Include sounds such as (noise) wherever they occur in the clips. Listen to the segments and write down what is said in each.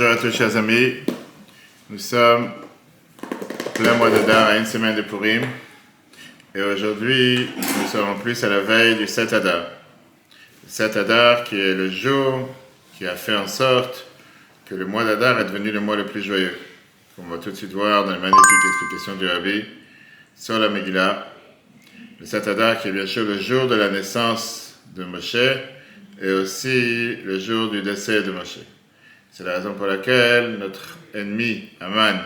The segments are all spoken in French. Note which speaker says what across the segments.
Speaker 1: Bonjour à tous, chers amis. Nous sommes plein mois d'Adar à une semaine de Purim. Et aujourd'hui, nous en plus à la veille du 7 Adar. Le 7 Adar qui est le jour qui a fait en sorte que le mois d'Adar est devenu le mois le plus joyeux. On va tout de suite voir dans la magnifique explication du Rabbi sur la Megillah. Le 7 Adar qui est bien sûr le jour de la naissance de Moshe et aussi le jour du décès de Moshe. C'est la raison pour laquelle notre ennemi, Aman,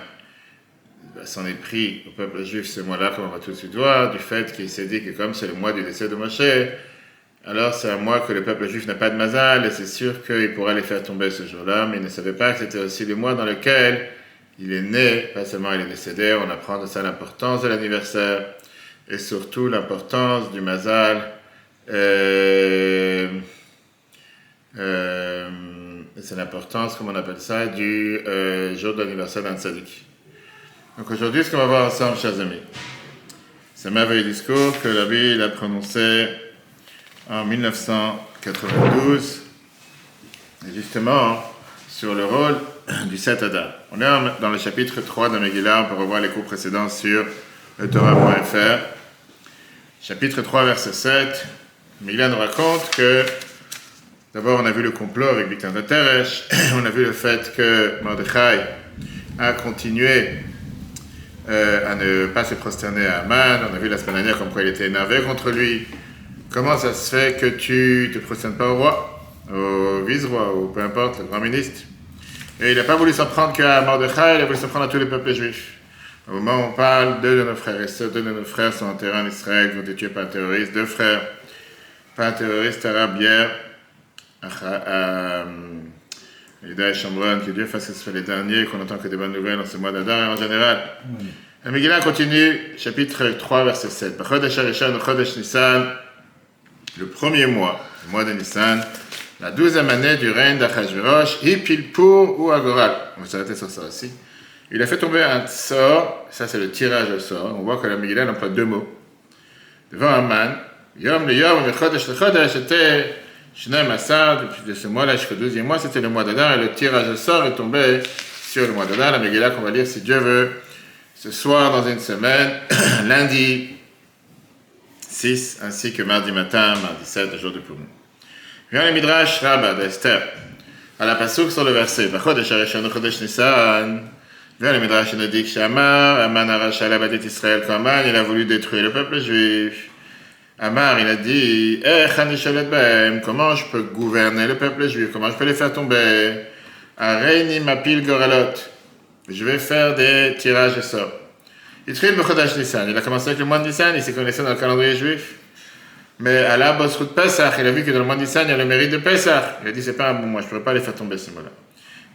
Speaker 1: s'en est pris au peuple juif ce mois-là, comme on va tout de suite voir, du fait qu'il s'est dit que comme c'est le mois du décès de Moshe, alors c'est un mois que le peuple juif n'a pas de mazal, et c'est sûr qu'il pourra les faire tomber ce jour-là, mais il ne savait pas que c'était aussi le mois dans lequel il est né, pas seulement il est décédé, on apprend de ça l'importance de l'anniversaire, et surtout l'importance du mazal. Euh, euh, c'est l'importance, comme on appelle ça, du euh, jour d'anniversaire d'un tzaddik. Donc aujourd'hui, ce qu'on va voir ensemble, chers amis, c'est un merveilleux discours que l'abbé a prononcé en 1992, justement sur le rôle du 7 Adar. On est dans le chapitre 3 de Megillah, on peut revoir les cours précédents sur Torah.fr. Chapitre 3, verset 7, Megillah nous raconte que D'abord, on a vu le complot avec Victor de Teresh, (clears throat) on a vu le fait que Mordechai a continué euh, à ne pas se prosterner à Aman, on a vu la semaine dernière comme quoi il était énervé contre lui. Comment ça se fait que tu ne te prosternes pas au roi, au vice-roi, ou peu importe, le grand ministre? Et il n'a pas voulu s'en prendre qu'à Mordechai, il a voulu s'en prendre à tous les peuples juifs. Au moment où on parle, deux de nos frères et sœurs, deux de nos frères sont enterrés en Israël, ils ont été tués par un terroriste, deux frères, pas un terroriste arabe hier, et Chambron, que Dieu fasse que ce soit les derniers, qu'on entend que des bonnes nouvelles en ce mois d'Adar en général. La Megillah continue, chapitre 3, verset 7. Le premier mois, le mois de Nissan, la douzième année du règne d'Achashverosh, Hipilpur ou Agoral. On va s'arrêter sur ça aussi. Il a fait tomber un sort, ça c'est le tirage au sort. On voit que la Megillah emploie deux mots. Devant Aman, Yom le Yom, le Chodesh le Chodesh, était Shneim Assad, depuis de ce mois-là jusqu'au deuxième mois, c'était le mois d'Adar, et le tirage au sort est tombé sur le mois d'Adar, la Megillah qu'on va lire si Dieu veut, ce soir dans une semaine, (clears throat) lundi 6, ainsi que mardi matin, mardi 7, le jour de. Vient le Midrash Rabba à la Pasuk sur le verset, Midrash que Shamar, Aman Israël il a voulu détruire le peuple juif. Amar, il a dit eh, Comment je peux gouverner le peuple juif? Comment je peux les faire tomber? Mapil Goralot. Je vais faire des tirages et sorts. Il a commencé avec le mois de Nissan, il s'est connaissé dans le calendrier juif. Mais à la Bosrut Pesach, il a vu que dans le mois de Nissan, il y a le mérite de Pesach. Il a dit C'est pas un bon mois, je ne pourrais pas les faire tomber ce mois-là.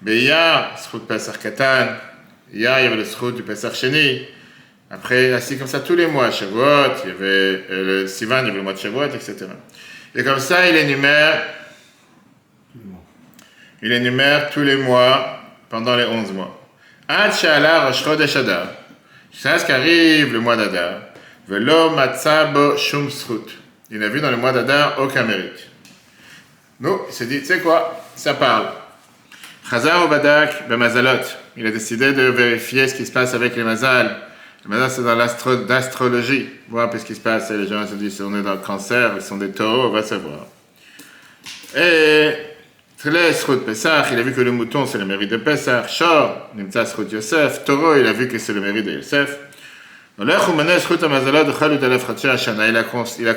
Speaker 1: Mais il y a Srut Pesach Katan, il y a, le Srut du Pesach Sheni. Après, ainsi comme ça, tous les mois, Shavuot, il y avait euh, le Sivan, il y avait le mois de Shavuot, etc. Et comme ça, il énumère, il énumère tous les mois pendant les 11 mois. Ad Sha'ala Rosh Chodesh Adar. Jusqu'à ce qu'arrive le mois d'Adar. Velo Matzabo Shum Il n'a vu dans le mois d'Adar aucun mérite. Nous, il s'est dit, tu sais quoi, ça parle. Chazar Badak Bemazalot. Il a décidé de vérifier ce qui se passe avec les mazal Maintenant, c'est dans l'astrologie. Voir ce qui se passe. Les gens se disent, on est dans le cancer, ils sont des taureaux, on va savoir. Et, Pesach, il a vu que le mouton, c'est le mérite de Pesach. Shor, Yosef. Taureau, il a vu que c'est le mérite de Yosef. Il a, il a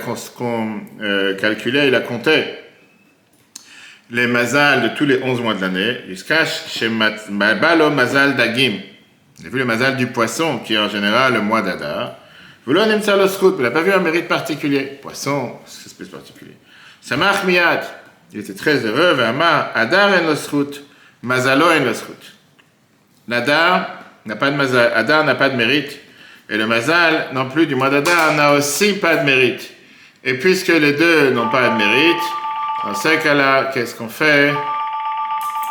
Speaker 1: euh, calculé, il a compté les mazals de tous les 11 mois de l'année. Il se cache chez Balo Mazal Dagim. A vu le mazal du poisson, qui est en général le mois d'Adar. Il n'a pas vu un mérite particulier. Poisson, c'est plus particulier. Samach miyad, il était très heureux. Vama, Adar en losrut, mazalo en losrut. L'Adar n'a pas de mazal, Adar n'a pas de mérite. Et le mazal, non plus, du mois d'Adar, n'a aussi pas de mérite. Et puisque les deux n'ont pas de mérite, dans ce cas-là, qu'est-ce qu'on fait?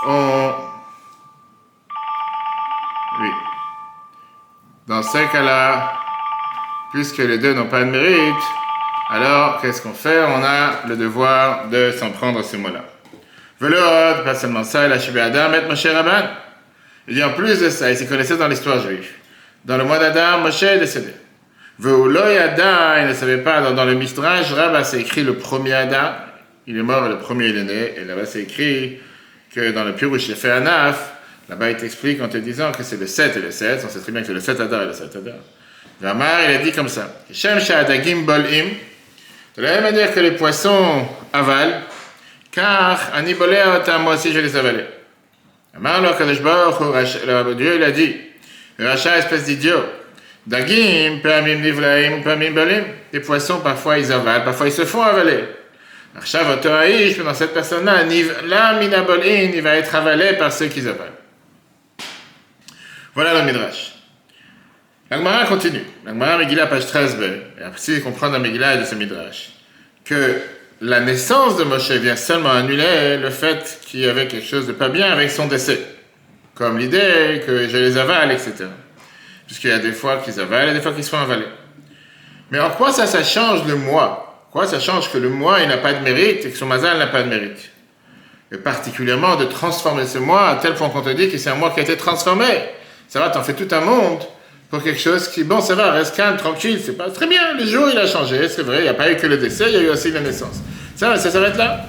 Speaker 1: On Dans ce cas-là, puisque les deux n'ont pas de mérite, alors qu'est-ce qu'on fait? On a le devoir de s'en prendre à ce mot-là. Velod, pas seulement ça, il a Shibé Adam, met Moshe Rabban. Il dit en plus de ça, il s'y connaissait dans l'histoire juive. Dans le mois d'Adam, Moshe est décédé. Ve'uloy Adam, il ne savait pas, dans, le Mistrage, Rabba c'est écrit le premier Adam, il est mort le premier il est né, et là-bas c'est écrit que dans le Pirush il fait Anaf, là-bas il t'explique en te disant que c'est le 7 et le 7, on sait très bien que c'est le 7 Adar et le 7 Adar. Ramar, il a dit comme ça, Shem Sha'adagim Bol'im, de la même manière que les poissons avalent, car Anibolé moi aussi je les avalais. Amar lo Kadosh Dieu il a dit, Racha espèce d'idiot, Dagim, Pamim Nivlaim, Pamim Balim, les poissons parfois ils avalent, parfois ils se font avaler. Arshav Otoaïch, dans cette personne-là, la Minabolin, il va être avalé par ceux qui avalent. Voilà le Midrash. L'Agmara continue. L'Agmara Megillah, page 13b. Et après, il comprend dans Megillah de ce Midrash que la naissance de Moshe vient seulement annuler le fait qu'il y avait quelque chose de pas bien avec son décès. Comme l'idée que je les avale, etc. Puisqu'il y a des fois qu'ils avalent et des fois qu'ils se font avaler. Mais en quoi ça, ça change le moi? Quoi ça change que le moi, il n'a pas de mérite et que son mazal n'a pas de mérite? Et particulièrement de transformer ce moi à tel point qu'on te dit que c'est un moi qui a été transformé. Ça va, t'en fais tout un monde pour quelque chose qui, bon, ça va, reste calme, tranquille, c'est pas très bien. Le jour, il a changé, c'est vrai, il n'y a pas eu que le décès, il y a eu aussi la naissance. Ça va, ça s'arrête là.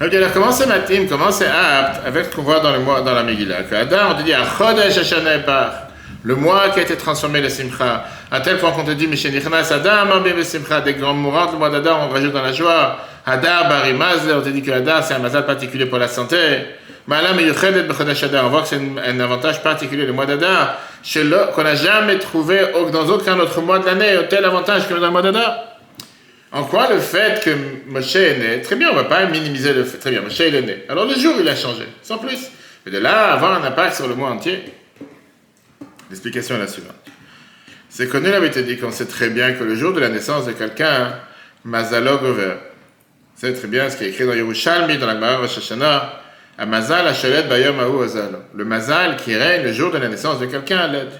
Speaker 1: Alors, comment c'est Matim, comment c'est apte avec ce qu'on voit dans, le mois, dans la Megillah? Que Adam, on te dit, le mois qui a été transformé le Simcha, à tel point qu'on te dit, Mishenichnas Adam, Simcha, des grands mourants, le mois d'Adam, on rajoute dans la joie. Hadar, Barimaz, on te dit que Hadar, c'est un mazal particulier pour la santé. On voit que c'est un avantage particulier, le mois d'Adar, qu'on n'a jamais trouvé dans aucun autre mois de l'année, tel avantage que dans le mois d'Adar. En quoi le fait que Moshe est né, très bien, on ne va pas minimiser le fait, très bien, Moshe est né. Alors le jour, il a changé, sans plus. Mais de là, avoir un impact sur le mois entier. L'explication est la suivante. C'est connu, l'avait dit qu'on sait très bien que le jour de la naissance de quelqu'un, Mazalog over. C'est très bien ce qui est écrit dans Yerushalmi, dans la Gemara Rosh Hashanah, Mazal. Le Mazal qui règne le jour de la naissance de quelqu'un à l'aide.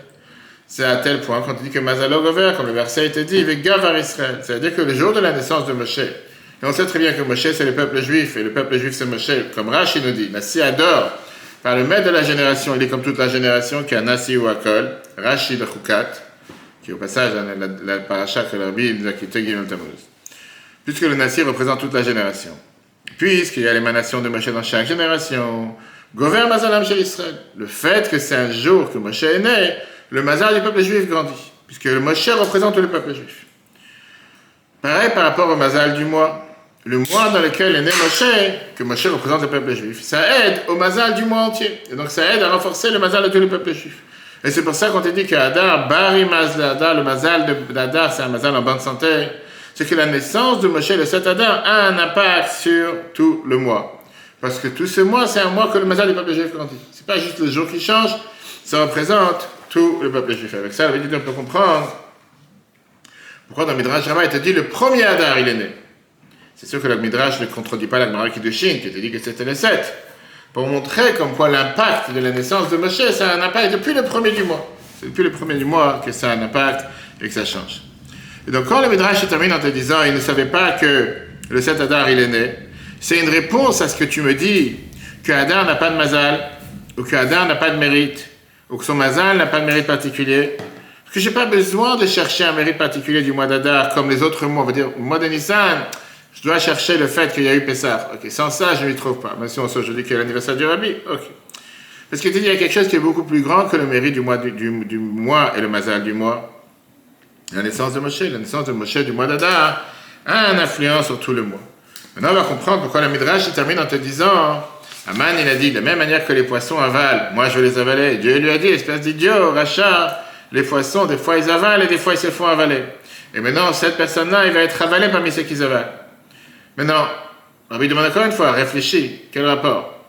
Speaker 1: C'est à tel point qu'on dit que Mazalog over, comme le verset été dit, Gavar Israël. C'est-à-dire que le jour de la naissance de Moshe, et on sait très bien que Moshe c'est le peuple juif, et le peuple juif c'est Moshe, comme Rashi nous dit, Nassi adore, par le maître de la génération, il est comme toute la génération qui a Nassi ou Akol, Rashi de Chukat, qui au passage, la, la, la paracha que l'Arbi nous a quitté. Puisque le Nassi représente toute la génération puisqu'il y a l'émanation de Moshe dans chaque génération, gouverne Mazalam chez Israël. Le fait que c'est un jour que Moshe est né, le Mazal du peuple juif grandit, puisque le Moshe représente le peuple juif. Pareil par rapport au Mazal du mois. Le mois dans lequel est né Moshe, que Moshe représente le peuple juif, ça aide au Mazal du mois entier. Et donc ça aide à renforcer le Mazal de tout le peuple juif. Et c'est pour ça qu'on te dit qu'Adar, Bari Mazal, le Mazal d'Adar, c'est un Mazal en bonne santé c'est que la naissance de Moshe le 7 Adar a un impact sur tout le mois. Parce que tout ce mois, c'est un mois que le Mazal du peuple juif grandit. C'est pas juste le jour qui change, ça représente tout le peuple juif. Avec ça, la on peut comprendre pourquoi dans le Midrash Rabbah, il te dit le premier Adar, il est né. C'est sûr que le Midrash ne contredit pas la Gemara de Shin, qui te dit que c'était le 7. Pour montrer comme quoi l'impact de la naissance de Moshe, ça a un impact depuis le premier du mois. C'est depuis le premier du mois que ça a un impact et que ça change. Et donc, quand le Midrash termine en te disant, il ne savait pas que le 7 Adar, il est né, c'est une réponse à ce que tu me dis, que Adar n'a pas de mazal, ou que Adar n'a pas de mérite, ou que son mazal n'a pas de mérite particulier. Parce que je n'ai pas besoin de chercher un mérite particulier du mois d'Adar, comme les autres mois. On va dire, au mois de Nissan, je dois chercher le fait qu'il y a eu Pessah. Ok, sans ça, je ne m'y trouve pas. Même si on sait aujourd'hui qu'il y a l'anniversaire du Rabbi. Ok. Parce qu'il y a quelque chose qui est beaucoup plus grand que le mérite du mois et le mazal du mois. La naissance de Moshe, la naissance de Moshe du mois d'Adar a une influence sur tout le mois. Maintenant, on va comprendre pourquoi la Midrash termine en te disant Aman, il a dit, de la même manière que les poissons avalent, moi je vais les avaler. Dieu lui a dit, espèce d'idiot, rachat, les poissons, des fois ils avalent et des fois ils se font avaler. Et maintenant, cette personne-là, il va être avalé parmi ceux qui avalent. Maintenant, lui demande encore une fois, réfléchis, quel rapport?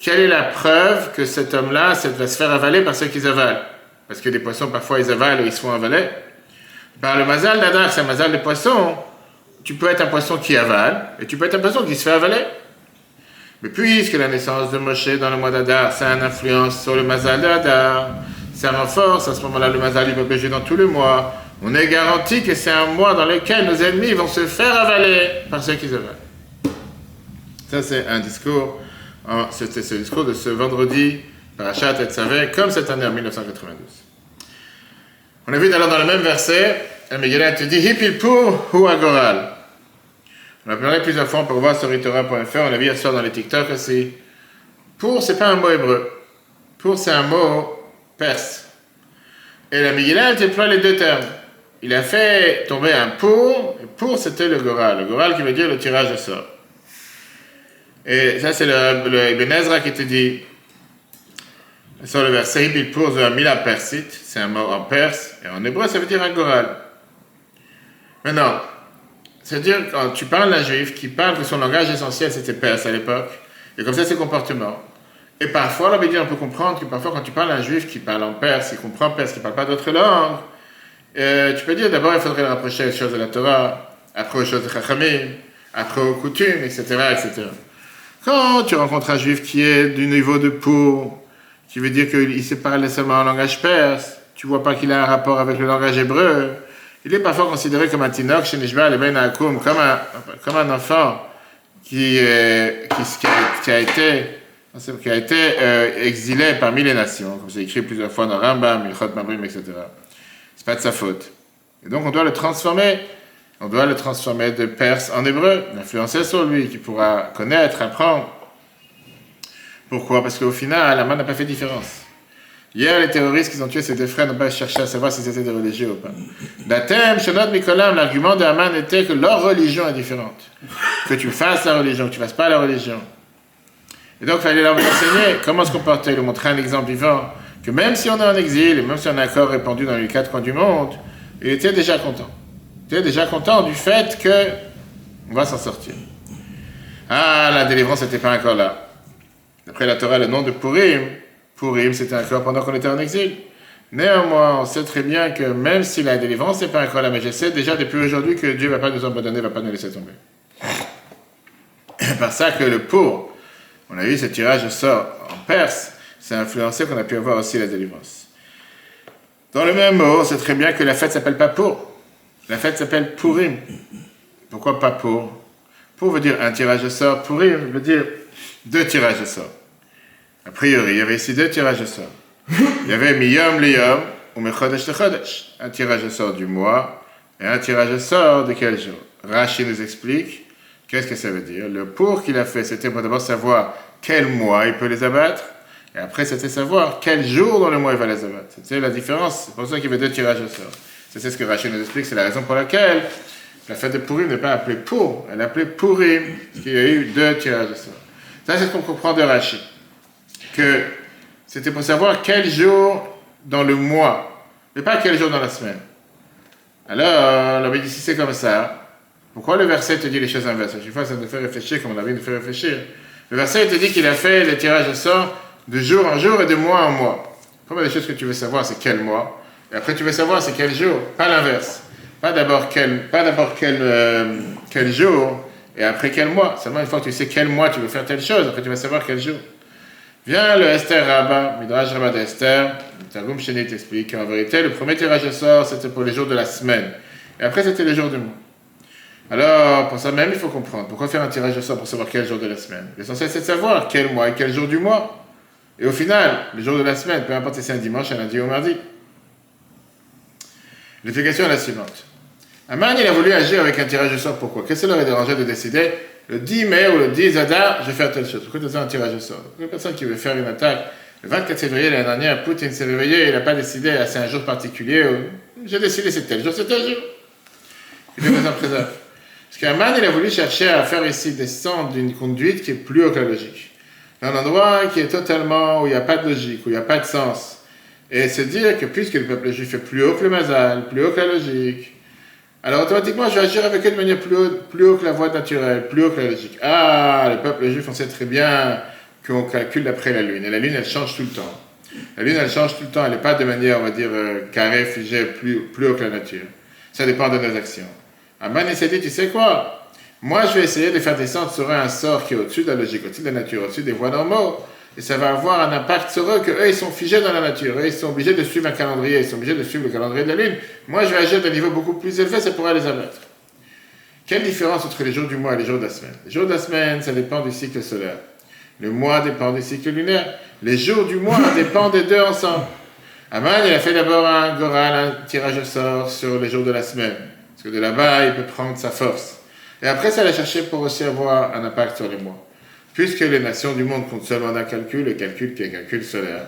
Speaker 1: Quelle est la preuve que cet homme-là va se faire avaler par ceux qui avalent? Parce que les poissons, parfois, ils avalent et ils se font avaler. Par le mazal d'Adar, c'est un mazal de poisson, tu peux être un poisson qui avale, et tu peux être un poisson qui se fait avaler. Mais puisque la naissance de Moshe dans le mois d'Adar, ça a une influence sur le mazal d'Adar, ça renforce à ce moment-là le mazal du peuple dans tout le mois, on est garanti que c'est un mois dans lequel nos ennemis vont se faire avaler par ceux qui avalent. Ça, c'est un discours, c'était ce discours de ce vendredi, Parachat et comme cette année en 1992. On a vu alors dans le même verset, Megillah te dit Hipilpur ou Agoral? On a parlé plusieurs fois pour voir sur ritora.fr, on a vu hier soir dans les TikTok aussi. Pour, c'est pas un mot hébreu. Pour, c'est un mot perse. Et la Megillah, déploie les deux termes. Il a fait tomber un pour, et pour, c'était le Goral. Le Goral qui veut dire le tirage au sort. Et ça, c'est le, le qui te dit, sur le verset, il pose un mila persite, c'est un mot en perse, et en hébreu, ça veut dire un goral. Maintenant, c'est-à-dire quand tu parles d'un juif qui parle que son langage essentiel c'était perse à l'époque, et comme ça ses comportements. Et parfois, la on peut comprendre que parfois quand tu parles à un juif qui parle en perse, qui comprend perse, qui ne parle pas d'autres langues, euh, tu peux dire d'abord il faudrait le rapprocher aux choses de la Torah, après aux choses de Chachamim, après aux coutumes, etc., etc. Quand tu rencontres un juif qui est du niveau de pour, qui veut dire qu'il se parle seulement en langage perse, tu vois pas qu'il a un rapport avec le langage hébreu, il est parfois considéré comme un ben comme un, comme un enfant qui, qui, qui, a, été, qui a été euh, exilé parmi les nations, comme c'est écrit plusieurs fois dans Rambam, Milchot Mabrim, etc. C'est pas de sa faute. Et donc on doit le transformer on doit le transformer de perse en hébreu, l'influencer sur lui, qui pourra connaître, apprendre. Pourquoi? Parce qu'au final, Aman n'a pas fait différence. Hier, les terroristes qui ont tué ces deux frères n'ont pas cherché à savoir si c'était des religieux ou pas. Baptême, Shonot Mikolam, l'argument de Haman était que leur religion est différente. Que tu fasses la religion, que tu fasses pas la religion. Et donc, il fallait leur enseigner comment se comporter, leur montrer un exemple vivant, que même si on est en exil, et même si on a un corps répandu dans les quatre coins du monde, il était déjà content. Tu es déjà content du fait que on va s'en sortir. Ah, la délivrance n'était pas encore là. D'après la Torah, le nom de Purim, Purim, c'était encore pendant qu'on était en exil. Néanmoins, on sait très bien que même si la délivrance n'est pas encore là, mais je sais déjà depuis aujourd'hui que Dieu ne va pas nous abandonner, ne va pas nous laisser tomber. (coughs) Par ça que le pour, on a vu ce tirage sort en Perse, c'est influencé qu'on a pu avoir aussi la délivrance. Dans le même mot, on sait très bien que la fête s'appelle pas pour. La fête s'appelle Purim. Pourquoi pas pour? Pour veut dire un tirage de sort. Purim veut dire deux tirages de sort. A priori, il y avait ici deux tirages de sort. Il y avait Miyom Liyom ou Mechodesh Chodesh. Un tirage de sort du mois et un tirage de sort de quel jour? Rashi nous explique qu'est-ce que ça veut dire. Le pour qu'il a fait, c'était pour d'abord savoir quel mois il peut les abattre. Et après, c'était savoir quel jour dans le mois il va les abattre. C'est la différence. C'est pour ça qu'il y avait deux tirages de sort. C'est ce que Rachel nous explique, c'est la raison pour laquelle la fête de Purim n'est pas appelée pour, elle est appelée Purim, parce qu'il y a eu deux tirages de sort. Ça, c'est ce qu'on comprend de Rachel. Que c'était pour savoir quel jour dans le mois, mais pas quel jour dans la semaine. Alors, avait dit si c'est comme ça, pourquoi le verset te dit les choses inverses? Chaque fois, ça nous fait réfléchir, comme on avait nous fait réfléchir. Le verset te dit qu'il a fait les tirages de sort de jour en jour et de mois en mois. La première des choses que tu veux savoir, c'est quel mois. Et après, tu veux savoir c'est quel jour, pas l'inverse. Pas d'abord quel, pas d'abord quel, euh, quel jour et après quel mois. Seulement une fois que tu sais quel mois tu veux faire telle chose, après tu vas savoir quel jour. Vient le Esther Rabba, Midrash Rabba d'Esther, Targum Sheni t'explique qu'en vérité, le premier tirage de sort, c'était pour les jours de la semaine. Et après, c'était les jours du mois. Alors, pour ça même, il faut comprendre. Pourquoi faire un tirage de sort pour savoir quel jour de la semaine? L'essentiel, c'est de savoir quel mois et quel jour du mois. Et au final, le jour de la semaine, peu importe si c'est un dimanche, un lundi ou un mardi. L'explication est la suivante. Aman, il a voulu agir avec un tirage de sort. Pourquoi? Qu'est-ce qui leur a dérangé de décider le 10 mai ou le 10 Adar, je vais faire telle chose Pourquoi tu as un tirage de sort? Une personne qui veut faire une attaque, le 24 février l'année dernière, Poutine s'est réveillé, il n'a pas décidé, c'est un jour particulier, j'ai décidé c'est tel jour, c'est tel jour. Il est préserve. Parce qu'Aman, il a voulu chercher à faire ici descendre d'une conduite qui est plus que la logique. Un endroit qui est totalement, où il n'y a pas de logique, où il n'y a pas de sens et se dire que puisque le peuple juif est plus haut que le mazal, plus haut que la logique, alors automatiquement je vais agir avec eux de manière plus haut, plus haut que la voie naturelle, plus haut que la logique. Ah, le peuple juif, on sait très bien qu'on calcule d'après la lune, et la lune elle change tout le temps. La lune elle change tout le temps, elle n'est pas de manière, on va dire, euh, carrée, figée, plus, plus haut que la nature. Ça dépend de nos actions. Aman s'est dit, tu sais quoi? Moi je vais essayer de faire descendre sur un sort qui est au-dessus de la logique, au-dessus de la nature, au-dessus des voies normaux et ça va avoir un impact sur eux, qu'eux, ils sont figés dans la nature, eux, ils sont obligés de suivre un calendrier, ils sont obligés de suivre le calendrier de la Lune. Moi, je vais agir d'un niveau beaucoup plus élevé, ça pourrait les abattre. Quelle différence entre les jours du mois et les jours de la semaine? Les jours de la semaine, ça dépend du cycle solaire. Le mois dépend du cycle lunaire. Les jours du mois (laughs) dépendent des deux ensemble. Aman, il a fait d'abord un goral, un tirage au sort sur les jours de la semaine. Parce que de là-bas, il peut prendre sa force. Et après, ça l'a cherché pour aussi avoir un impact sur les mois. Puisque les nations du monde comptent seulement d'un calcul, le calcul qui est calcul solaire.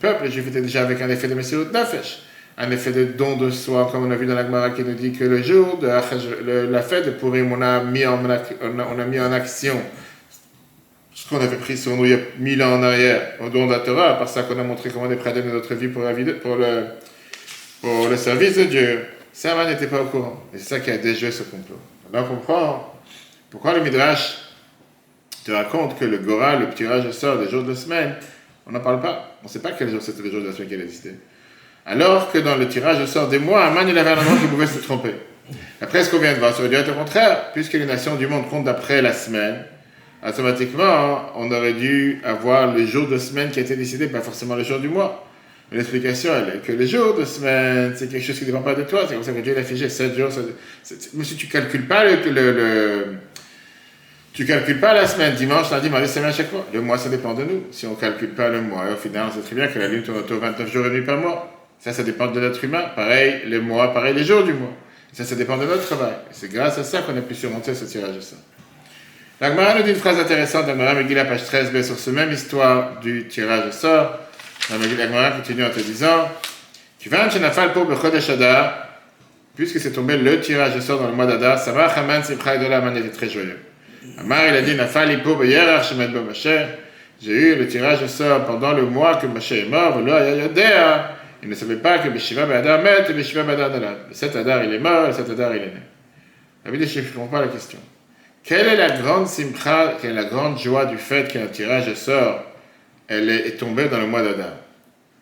Speaker 1: Peuple, je était déjà avec un effet de Messiah Nafesh, un effet de don de soi, comme on a vu dans la Gemara qui nous dit que le jour de la fête de Purim, on a mis en, action ce qu'on avait pris sur nous il y a mille ans en arrière, au don de la Torah, par ça qu'on a montré comment on est prêt à donner notre vie pour, la vie pour, le, pour le service de Dieu. Ça, n'était pas au courant. Et c'est ça qui a déjoué ce complot. on comprend pourquoi le Midrash te raconte que le Gora, le au sort des jours de semaine, on n'en parle pas. On ne sait pas quel jour c'était les jours de la semaine qui existait. Alors que dans le tirage au sort des mois, Aman, il avait un endroit qui pouvait se tromper. Après ce qu'on vient de voir, ça veut dire au contraire, puisque les nations du monde comptent d'après la semaine, automatiquement, on aurait dû avoir le jour de semaine qui a été décidé, pas forcément le jour du mois. Mais l'explication, elle est que le jour de semaine, c'est quelque chose qui ne dépend pas de toi. C'est comme ça que Dieu l'a figé 7 jours. Mais si tu calcules pas le, le, tu calcules pas la semaine, dimanche, lundi, mardi, semaine à chaque fois. Le mois, ça dépend de nous. Si on calcule pas le mois, au final, on sait très bien que la lune tourne autour de 29 jours et demi par mois. Ça, ça dépend de l'être humain. Pareil, les mois, pareil, les jours du mois. Ça, ça dépend de notre travail. C'est grâce à ça qu'on a pu surmonter ce tirage de ça. La Gemara nous dit une phrase intéressante dans Gemara la page 13b, sur ce même histoire du tirage au sort. La Gemara continue en te disant Tu vas chenafal pour Bechodesh Adar, puisque c'est tombé le tirage au sort dans le mois d'Adar, ça va, Haman Simcha de la man était très joyeux. Amar, il a dit Nafal pour Beyerach Shemed Moshe. J'ai eu le tirage au sort pendant le mois que Moshe est mort, il ne savait pas que Beshiva Badar met et Beshiva Badar Dalad. Le 7 Adar il est mort, le 7 Adar il est né. Vie je ne comprends pas la question. Quelle est la grande simcha, quelle est la grande joie du fait qu'un tirage sort, elle est, tombée dans le mois d'Adam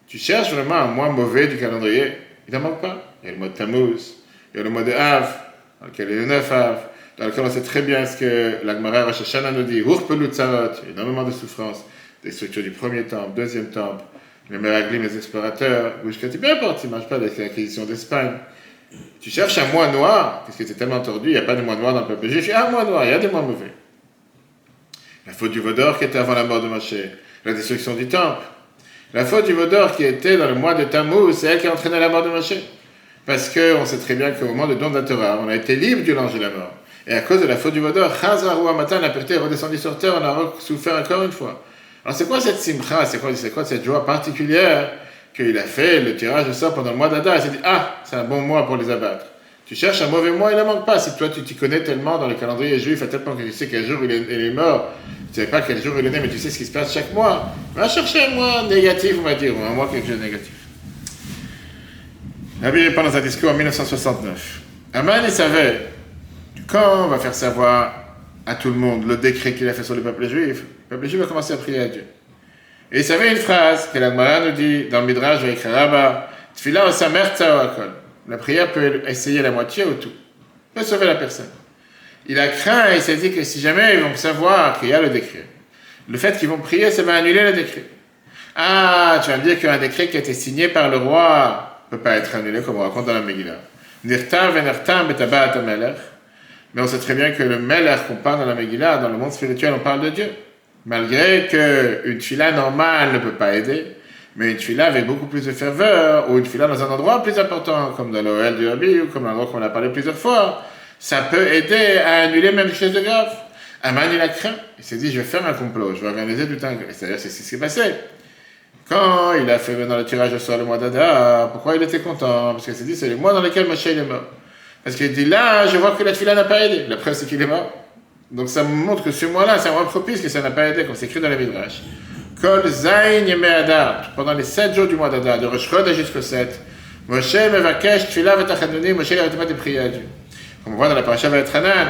Speaker 1: Tu cherches vraiment un mois mauvais du calendrier? Il n'en manque pas. Il y a le mois de Tammuz, il y a le mois de Av, dans lequel il y a le 9 Av, dans lequel on sait très bien ce que l'Agmara Rosh Hashanah nous dit, a énormément de souffrances, des structures du premier temple, deuxième temple, les Meraglim, les explorateurs, Gushkati, peu importe, ils ne mangent pas avec l'acquisition d'Espagne. Tu cherches un mois noir, parce que c'est tellement tordu, il n'y a pas de mois noir dans le peuple juif. Il y a un mois noir, il y a des mois mauvais. La faute du Vaudor qui était avant la mort de Moshe, la destruction du temple. La faute du Vaudor qui était dans le mois de Tammuz, c'est elle qui a entraîné la mort de Moshe. Parce qu'on sait très bien qu'au moment de don de la Torah, on a été libre du l'ange de la mort. Et à cause de la faute du Vaudor, Chazar matin, la pureté est redescendue sur terre, on a souffert encore une fois. Alors c'est quoi cette simcha, c'est quoi, cette joie particulière qu'il a fait le tirage de sort pendant le mois d'Adar? Il s'est dit, ah, c'est un bon mois pour les abattre. Tu cherches un mauvais mois, il ne manque pas. Si toi, tu t'y connais tellement dans le calendrier juif, à tel point que tu sais quel jour il est, mort, tu ne sais pas quel jour il est né, mais tu sais ce qui se passe chaque mois, va chercher un mois négatif, on va dire, ou un mois quelque chose de négatif. Nabi répond dans un discours en 1969. Aman, il savait, quand on va faire savoir à tout le monde le décret qu'il a fait sur le peuple juif, le peuple juif va commencer à prier à Dieu. Et il savait une phrase que la nous dit dans le Midrash avec Rabba Tfila La prière peut essayer la moitié ou tout. Peut sauver la personne. Il a craint et il s'est dit que si jamais ils vont savoir qu'il y a le décret, le fait qu'ils vont prier, ça va annuler le décret. Ah, tu vas me dire qu'un décret qui a été signé par le roi ne peut pas être annulé, comme on raconte dans la Megillah. Mais on sait très bien que le Melech qu'on parle dans la Megillah, dans le monde spirituel, on parle de Dieu. Malgré qu'une fila normale ne peut pas aider, mais une fila avec beaucoup plus de ferveur, ou une fila dans un endroit plus important, comme dans l'OL du Rabbi, ou comme l'endroit qu'on a parlé plusieurs fois, ça peut aider à annuler même des choses de grave. Aman, il a craint. Il s'est dit, je vais faire un complot, je vais organiser tout un... C'est-à-dire, c'est ce qui s'est passé. Quand il a fait dans le tirage au sort le mois d'Ada, pourquoi il était content? Parce qu'il s'est dit, c'est le mois dans lequel Moshe est mort. Parce qu'il dit, là, je vois que la fila n'a pas aidé. La preuve, c'est qu'il est mort. Donc ça montre que ce mois-là, c'est un mois propice, que ça n'a pas aidé, comme c'est écrit dans la Midrash. Kol Zayn Adar, pendant les 7 jours du mois d'Adar, de Rosh Chodesh jusqu'au 7, Moshe Mevakesh Tfila Vetachadoni, Moshe n'arrêtait pas de prier à Dieu. Comme on voit dans la paracha Vaetchanan,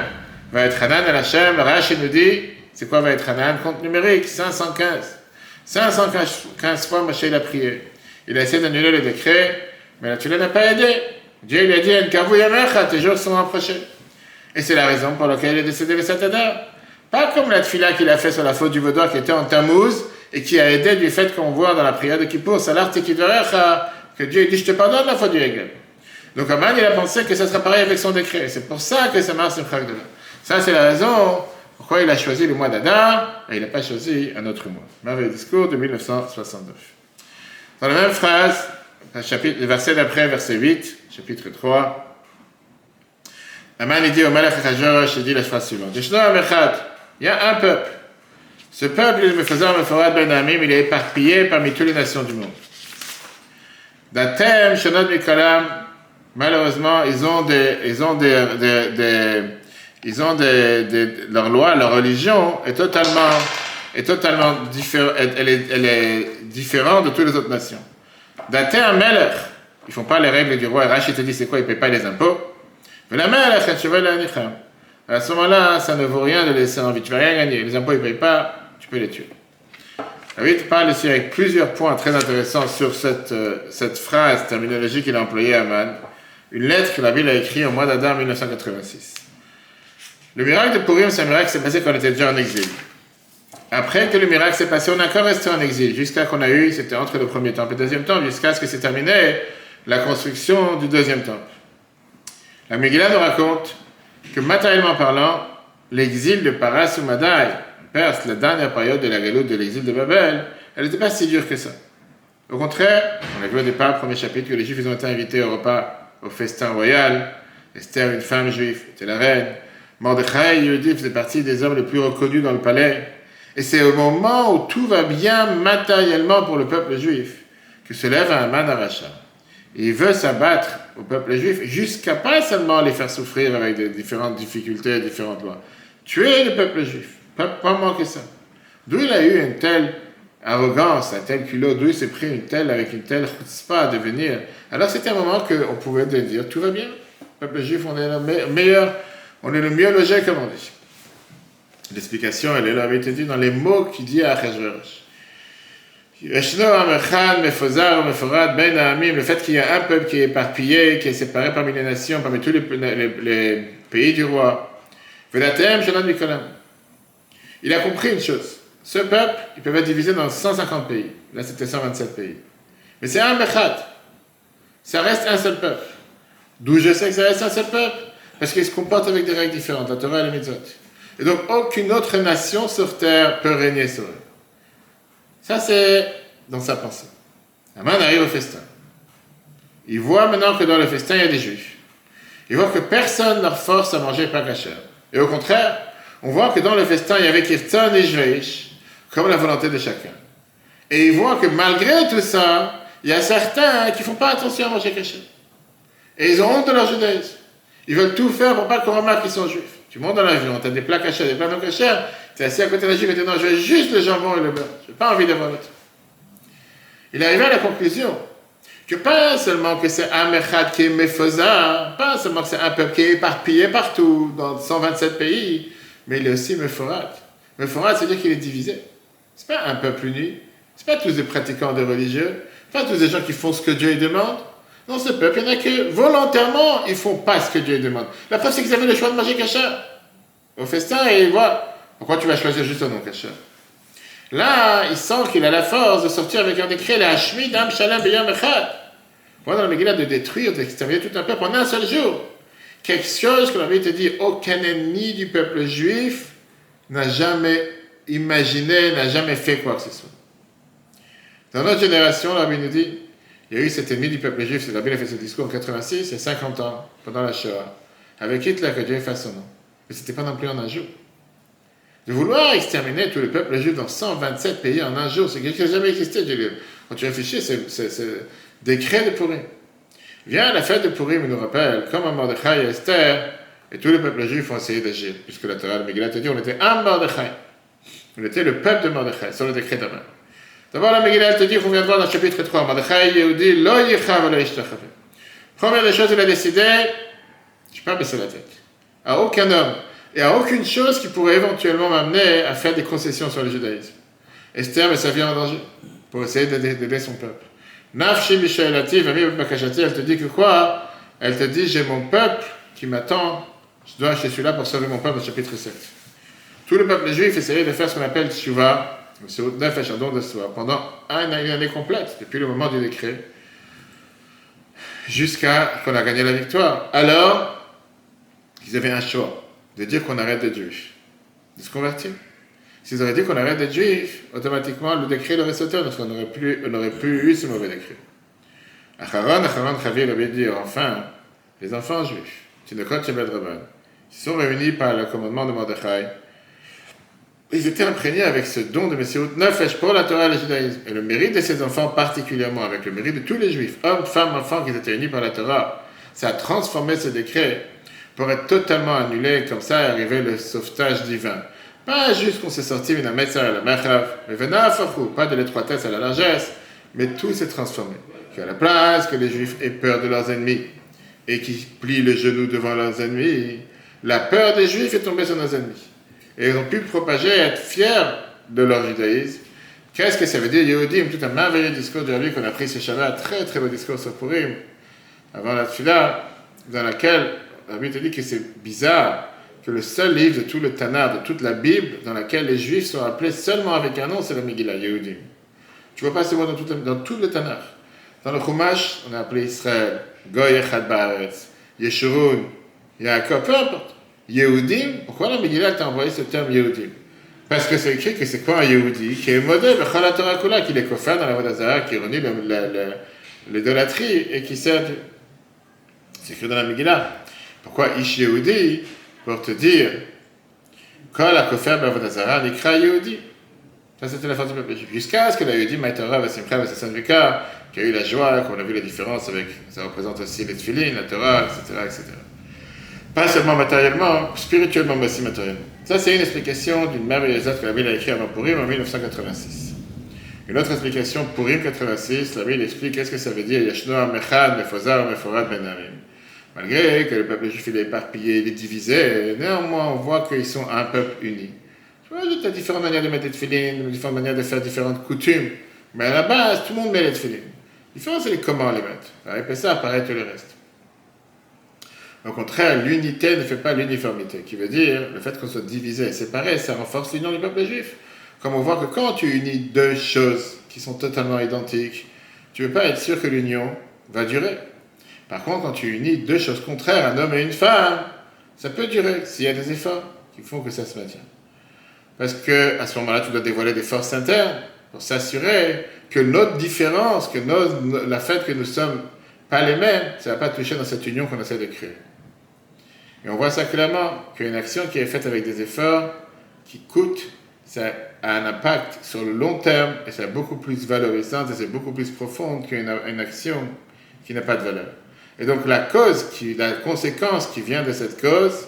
Speaker 1: Vaetchanan El Hashem, Rashi nous dit, c'est quoi Vaetchanan Compte numérique, 515. 515 fois Moshe a prié. Il a essayé d'annuler le décret, mais la Tfila n'a pas aidé. Dieu lui a dit, tes jours sont approchés. Et c'est la raison pour laquelle il est décédé le Satadar. Pas comme la tfila qu'il a fait sur la faute du Vaudois qui était en Tammuz et qui a aidé du fait qu'on voit dans la prière de Kippour, Salar que Dieu dit Je te pardonne la faute du Hegel. Donc Aman, il a pensé que ça sera pareil avec son décret. C'est pour ça que ça marche Simchat Gdola. Ça, c'est la raison pourquoi il a choisi le mois d'Adar et il n'a pas choisi un autre mois. Merveilleux discours de 1969. Dans la même phrase, le verset d'après, verset 8, chapitre 3, Aman dit au Malach Hajosh, il dit la phrase suivante. Il y a un peuple. Ce peuple, il me faisait un Ben Amim, il est éparpillé parmi toutes les nations du monde. Datem, Shanot Mikalam, malheureusement, ils ont des, ils ont des, des, ils ont des, leur loi, leur religion est totalement, est totalement différente, elle est, elle est différente de toutes les autres nations. Datem, Melech, ils font pas les règles du roi. Rachid te dit c'est quoi, ils payent pas les impôts. Mais la mère, à ce moment-là, ça ne vaut rien de laisser en vie. Tu vas rien gagner. Les impôts, ils payent pas, tu peux les tuer. David parle ici avec plusieurs points très intéressants sur cette, euh, phrase terminologique qu'il a employée à Man. Une lettre que la Bible a écrite au mois d'Adam 1986. Le miracle de Purim, c'est un miracle qui s'est passé quand on était déjà en exil. Après que le miracle s'est passé, on a encore resté en exil, jusqu'à qu'on a eu, c'était entre le premier temple et le deuxième temple, jusqu'à ce que s'est terminé la construction du deuxième temple. La Megillah nous raconte que matériellement parlant, l'exil de Paras ou Madaï, Perse, la dernière période de la galoute de l'exil de Babel, elle n'était pas si dure que ça. Au contraire, on a vu au départ, premier chapitre, que les Juifs ont été invités au repas, au festin royal. Esther, une femme juive, était la reine. Mordechai, Yehudi, faisait partie des hommes les plus reconnus dans le palais. Et c'est au moment où tout va bien matériellement pour le peuple juif que se lève un man aracha il veut s'abattre au peuple juif jusqu'à pas seulement les faire souffrir avec différentes difficultés, différentes lois. Tuer le peuple juif, pas, pas moins que ça. D'où il a eu une telle arrogance, un tel culot, d'où il s'est pris une telle, avec une telle chutzpah à devenir. Alors c'était un moment qu'on pouvait dire tout va bien. Le peuple juif, on est le meilleur, on est le mieux logé, comme on dit. L'explication, elle est là, avait été dit dans les mots qu'il dit à Achashverosh. Ben le fait qu'il y a un peuple qui est éparpillé, qui est séparé parmi les nations, parmi tous les, pays du roi. Il a compris une chose. Ce peuple, il peut être divisé dans 150 pays. Là, c'était 127 pays. Mais c'est un Bechad. Ça reste un seul peuple. D'où je sais que ça reste un seul peuple? Parce qu'il se comporte avec des règles différentes, la Torah et la Mitzvot. Et donc, aucune autre nation sur terre peut régner sur eux. Ça, c'est dans sa pensée. Aman arrive au festin. Il voit maintenant que dans le festin, il y a des juifs. Il voit que personne ne leur force à manger pas cachère. Et au contraire, on voit que dans le festin, il y avait Kirtan et Jreish, comme la volonté de chacun. Et il voit que malgré tout ça, il y a certains qui ne font pas attention à manger cachère. Et ils ont honte de leur judaïsme. Ils veulent tout faire pour pas qu'on remarque qu'ils sont juifs. Tu montes dans l'avion, tu as des plats cachés, des plats non cachés, tu es assis à côté de la juive et tu dis non, je veux juste le jambon et le beurre. Je n'ai pas envie d'avoir l'autre. Il est arrivé à la conclusion que pas seulement que c'est un mechad qui est méfosa, pas seulement que c'est un peuple qui est éparpillé partout, dans 127 pays, mais il est aussi mephorat. Mephorat, c'est-à-dire qu'il est divisé. C'est pas un peuple uni, c'est pas tous des pratiquants de religieux, pas tous des gens qui font ce que Dieu demande. Non, ce peuple, il y en a que volontairement, ils font pas ce que Dieu demande. La preuve, c'est qu'ils avaient le choix de manger kasher au festin et ils voient pourquoi tu vas choisir juste un nom kasher? Là, il sent qu'il a la force de sortir avec un décret, la Hashmid Am Shalom Beyam Echad. Voilà dans la Megillah de détruire, d'exterminer tout un peuple en un seul jour. Quelque chose que l'Abbé te dit, aucun ennemi du peuple juif n'a jamais imaginé, n'a jamais fait quoi que ce soit. Dans notre génération, l'Abbé nous dit, il y a eu cet ennemi du peuple juif, l'Abbé a fait ce discours en 86, il y a 50 ans, pendant la Shoah, avec Hitler, que Dieu fasse son nom. Mais ce n'était pas non plus en un jour. De vouloir exterminer tout le peuple juif dans 127 pays en un jour, c'est quelque chose qui n'a jamais existé. Quand tu réfléchis, c'est décret de Purim. Viens, la fête de Purim il nous rappelle, comme à Mordechai et Esther, et tous les peuples juifs ont essayé d'agir, puisque la Torah de Megillah te dit on était un Mordechai. On était le peuple de Mordechai, sur le décret d'Aman. D'abord, la Megillah te dit qu'on vient de voir dans le chapitre 3, Mordechai Yehudi, lo yichav lo Première des choses, il a décidé, je ne pas baisser la tête. À aucun homme et à aucune chose qui pourrait éventuellement m'amener à faire des concessions sur le judaïsme. Esther met sa vie en danger pour essayer d'aider son peuple. Nafshi Mishaelati, elle te dit que quoi? Elle te dit j'ai mon peuple qui m'attend, je dois, je suis là pour sauver mon peuple, au chapitre 7. Tout le peuple juif essayait de faire ce qu'on appelle Tshuva, de pendant une année complète, depuis le moment du décret. jusqu'à qu'on a gagné la victoire. Alors, ils avaient un choix de dire qu'on arrête d'être juif, de se convertir. S'ils auraient dit qu'on arrête d'être juif, automatiquement le décret aurait sauté, parce qu'on n'aurait plus, plus eu ce mauvais décret. Acharon, Acharon, Chavir avait dit enfin, les enfants juifs, Tinokot Shebed Rabban, ils sont réunis par le commandement de Mordechai. Ils étaient imprégnés avec ce don de Messiah Nefesh pour la Torah et le judaïsme. Et le mérite de ces enfants, particulièrement avec le mérite de tous les juifs, hommes, femmes, enfants qui étaient unis par la Torah, ça a transformé ce décret pour être totalement annulé, comme ça est arrivé le sauvetage divin. Pas juste qu'on s'est sorti d'une à la mechav, mais pas de l'étroitesse à la largesse, mais tout s'est transformé. Qu'à la place que les juifs aient peur de leurs ennemis et qu'ils plient le genou devant leurs ennemis, la peur des juifs est tombée sur nos ennemis. Et ils ont pu propager et être fiers de leur judaïsme. Qu'est-ce que ça veut dire, Yehudim Tout un merveilleux discours de vie qu'on a pris ce Shabbat, très très beau discours sur Purim, avant la Tfila, dans laquelle Rabbi te dit que c'est bizarre que le seul livre de tout le Tanakh, de toute la Bible, dans laquelle les Juifs sont appelés seulement avec un nom, c'est la Megillah, Yehudim. Tu vois pas ce mot dans tout, dans tout le Tanakh. Dans le Chumash, on a appelé Israël, Goy Baaretz, Yeshurun, Yaakov, peu importe. Yehudim, pourquoi la Megillah t'a envoyé ce terme Yehudim? Parce que c'est écrit que c'est quoi un Yehudi? Qui est modèle, Kula, qui est coffert dans la Vodazara, qui renie l'idolâtrie et qui sert C'est écrit dans la Megillah. Pourquoi Ish Yehudi? Pour te dire, quand la Kofer Bavodazara, l'Ikra Yehudi. Ça, c'était la force du peuple. Jusqu'à ce que la Yehudi, Maïtora, Vasimcha, Vasassan Vika, qui a eu la joie, qu'on a vu la différence avec, ça représente aussi les tfilines, la Torah, etc., etc. Pas seulement matériellement, spirituellement, mais aussi matériellement. Ça, c'est une explication d'une merveilleuse lettre que la Bible a écrite avant Purim en 1986. Une autre explication, Purim 86, la Bible explique qu'est-ce que ça veut dire Yashnoa Mechad, Mefozar, Meforad, Benamim. Malgré que le peuple juif est éparpillé, il est divisé, néanmoins on voit qu'ils sont un peuple uni. Il y a différentes manières de mettre des tefilines, différentes manières de faire différentes coutumes, mais à la base, tout le monde met les tefilines. La différence, c'est comment les mettre? Avec ça apparaît tout le reste. Au contraire, l'unité ne fait pas l'uniformité, qui veut dire le fait qu'on soit divisé et séparé, ça renforce l'union du peuple juif. Comme on voit que quand tu unis deux choses qui sont totalement identiques, tu ne peux pas être sûr que l'union va durer. Par contre, quand tu unis deux choses contraires, un homme et une femme, ça peut durer s'il y a des efforts qui font que ça se maintient. Parce que à ce moment-là, tu dois dévoiler des forces internes pour s'assurer que notre différence, que la fait que nous sommes pas les mêmes, ça ne va pas toucher dans cette union qu'on essaie de créer. Et on voit ça clairement, qu'une action qui est faite avec des efforts, qui coûte, ça a un impact sur le long terme et c'est beaucoup plus valorisant et c'est beaucoup plus profond qu'une action qui n'a pas de valeur. Et donc la cause, qui, la conséquence qui vient de cette cause,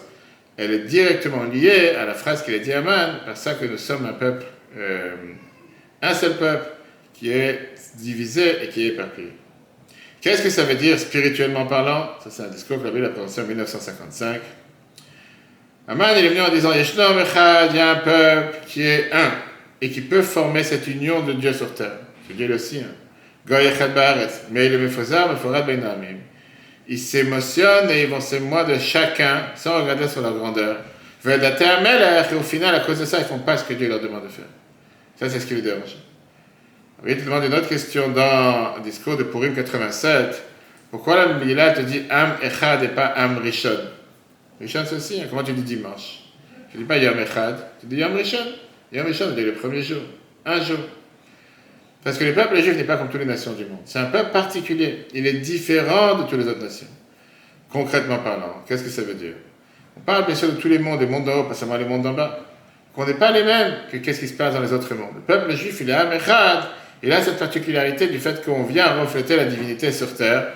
Speaker 1: elle est directement liée à la phrase qu'il a dit à Man, par ça que nous sommes un peuple, euh, un seul peuple qui est divisé et qui est éparpillé. Qu'est-ce que ça veut dire spirituellement parlant? Ça, c'est un discours que la Bible a prononcé en 1955. Aman, il est venu en disant il y a un peuple qui est un et qui peut former cette union de Dieu sur terre. C'est Dieu aussi. Hein. Goy Echad mais Meforad Benamim ils s'émotionnent et ils vont s'émouvoir de chacun sans regarder sur leur grandeur. Et au final, à cause de ça, ils ne font pas ce que Dieu leur demande de faire. Ça, c'est ce qui les dérange. Oui, tu demandes une autre question dans le discours de Purim 87. Pourquoi la Bible te dit Am Echad et pas Am Rishon? Rishon, c'est aussi. Hein. Comment tu dis dimanche? Tu ne dis pas Yom Echad, tu dis Yom Rishon. Yom Rishon, c'est le premier jour. Un jour. Parce que le peuple juif n'est pas comme toutes les nations du monde. C'est un peuple particulier. Il est différent de toutes les autres nations. Concrètement parlant, qu'est-ce que ça veut dire? On parle bien sûr de tous les mondes, des mondes d'en haut, pas seulement les mondes d'en bas. Qu'on n'est pas les mêmes que qu'est-ce qui se passe dans les autres mondes? Le peuple juif, il est Amechad. Il a cette particularité du fait qu'on vient refléter la divinité sur terre,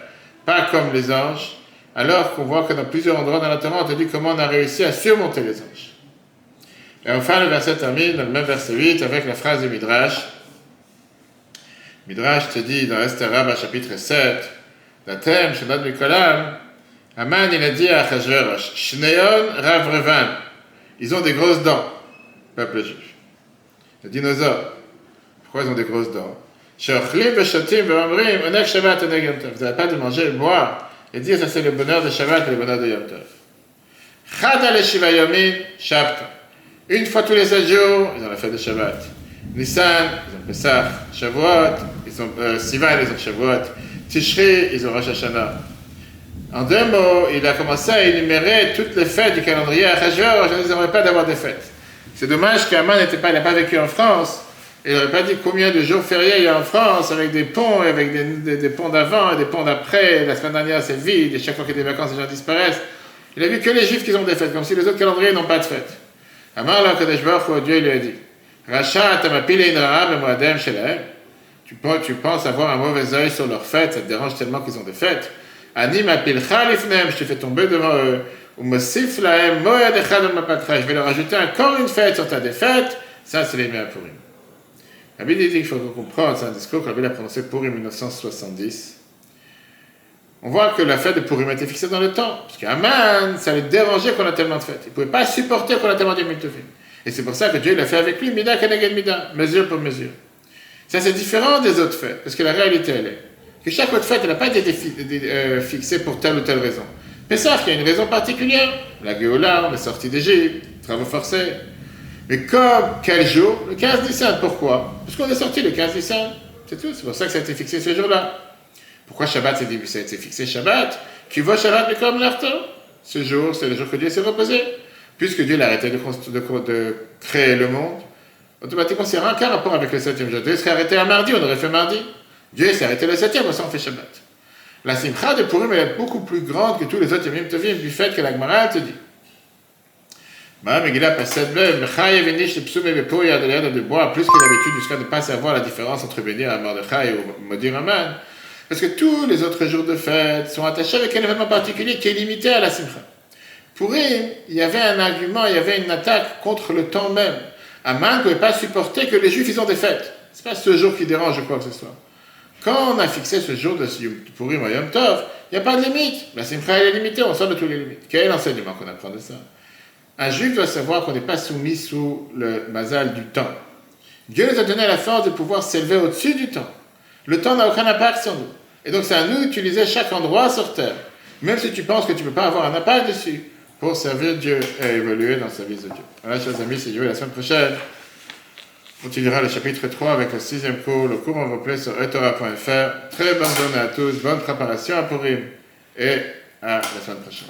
Speaker 1: pas comme les anges, alors qu'on voit que dans plusieurs endroits dans la Torah, on te dit comment on a réussi à surmonter les anges. Et enfin, le verset termine dans le même verset 8 avec la phrase du Midrash Midrash te dit dans Esther Rabba chapitre 7, la thème, Shabbat Mikolam, Aman il a dit à Achashverosh, Shneon Ravrevan, ils ont des grosses dents, peuple juif. Les dinosaures, pourquoi ils ont des grosses dents? Vous n'avez pas de manger et boire et dire ça c'est le bonheur de Shabbat et le bonheur de Yom Tov. Une fois tous les sept jours, ils ont la fête de Shabbat. Nissan, ils ont Pesach, Shavuot, ils ont euh, Sivan, ils ont Shavuot, Tishri, ils ont Rosh Hashanah. En deux mots, il a commencé à énumérer toutes les fêtes du calendrier à Achashverosh. Il n'aimerait pas d'avoir des fêtes. C'est dommage qu'Aman n'était pas, pas vécu en France. Il n'aurait pas dit combien de jours fériés il y a en France avec des ponts, avec des, des, ponts d'avant et des ponts d'après. La semaine dernière, c'est vide et chaque fois qu'il y a des vacances, les gens disparaissent. Il a vu que les Juifs qui ont des fêtes, comme si les autres calendriers n'ont pas de fêtes. Amar la Kadesh Dieu lui a dit Rachat tu tu penses avoir un mauvais œil sur leurs fêtes, ça te dérange tellement qu'ils ont des fêtes. Ani je te fais tomber devant eux. Je vais leur ajouter encore une fête sur ta défaite. Ça, c'est les miens pour Rabbi dit qu'il faut comprendre, c'est un discours que a prononcé pour 1970. On voit que la fête de Purim été fixée dans le temps. Parce qu'Aman, ça lui dérangeait qu'on a tellement de fêtes. Il ne pouvait pas supporter qu'on a tellement de Miltofim. Et c'est pour ça que Dieu l'a fait avec lui, Mida Keneged Mida, mesure pour mesure. Ça, c'est différent des autres fêtes. Parce que la réalité, elle est que chaque autre fête, n'a pas été euh, fixée pour telle ou telle raison. Mais ça, qu'il y a une raison particulière. La Géola, la sortie d'Égypte, travaux forcés. Mais comme quel jour Le 15 Nissan. Pourquoi Parce qu'on est sorti le 15 Nissan. C'est tout. C'est pour ça que ça a été fixé ce jour-là. Pourquoi Shabbat ça a été fixé Shabbat Qui voit Shabbat mais comme l'arto Ce jour, c'est le jour que Dieu s'est reposé. Puisque Dieu a arrêté de, créer le monde, automatiquement, c'est un rapport avec le septième jour. Dieu serait arrêté un mardi, on aurait fait mardi. Dieu s'est arrêté le septième, on fait Shabbat. La simcha de Purim est beaucoup plus grande que tous les autres Yomim Tovim du fait que la Gemara te dit bah, Megillah Passet Bev, Mechayev Enish Psum et Bepo Yadaliad de bois, plus que l'habitude jusqu'à ne pas savoir la différence entre bénir à Mordechai ou Modir Aman, parce que tous les autres jours de fête sont attachés avec un événement particulier qui est limité à la Simcha. Pour il y avait un argument, il y avait une attaque contre le temps même. Aman ne pouvait pas supporter que les Juifs ils ont des fêtes. Ce n'est pas ce jour qui dérange quoi que ce soit. Quand on a fixé ce jour de Purim Yom Tov, il n'y a pas de limite. La Simcha est limitée, on sort de tous les limites. Quel est l'enseignement qu'on apprend de ça? Un juif doit savoir qu'on n'est pas soumis sous le mazal du temps. Dieu nous a donné la force de pouvoir s'élever au-dessus du temps. Le temps n'a aucun impact sur nous. Et donc c'est à nous d'utiliser chaque endroit sur terre, même si tu penses que tu ne peux pas avoir un impact dessus, pour servir Dieu et évoluer dans le service de Dieu. Voilà, chers amis, c'est Dieu. La semaine prochaine, on continuera le chapitre 3 avec le sixième cours. Le cours en replay sur etora.fr. Très bonne journée à tous, bonne préparation à Purim et à la semaine prochaine.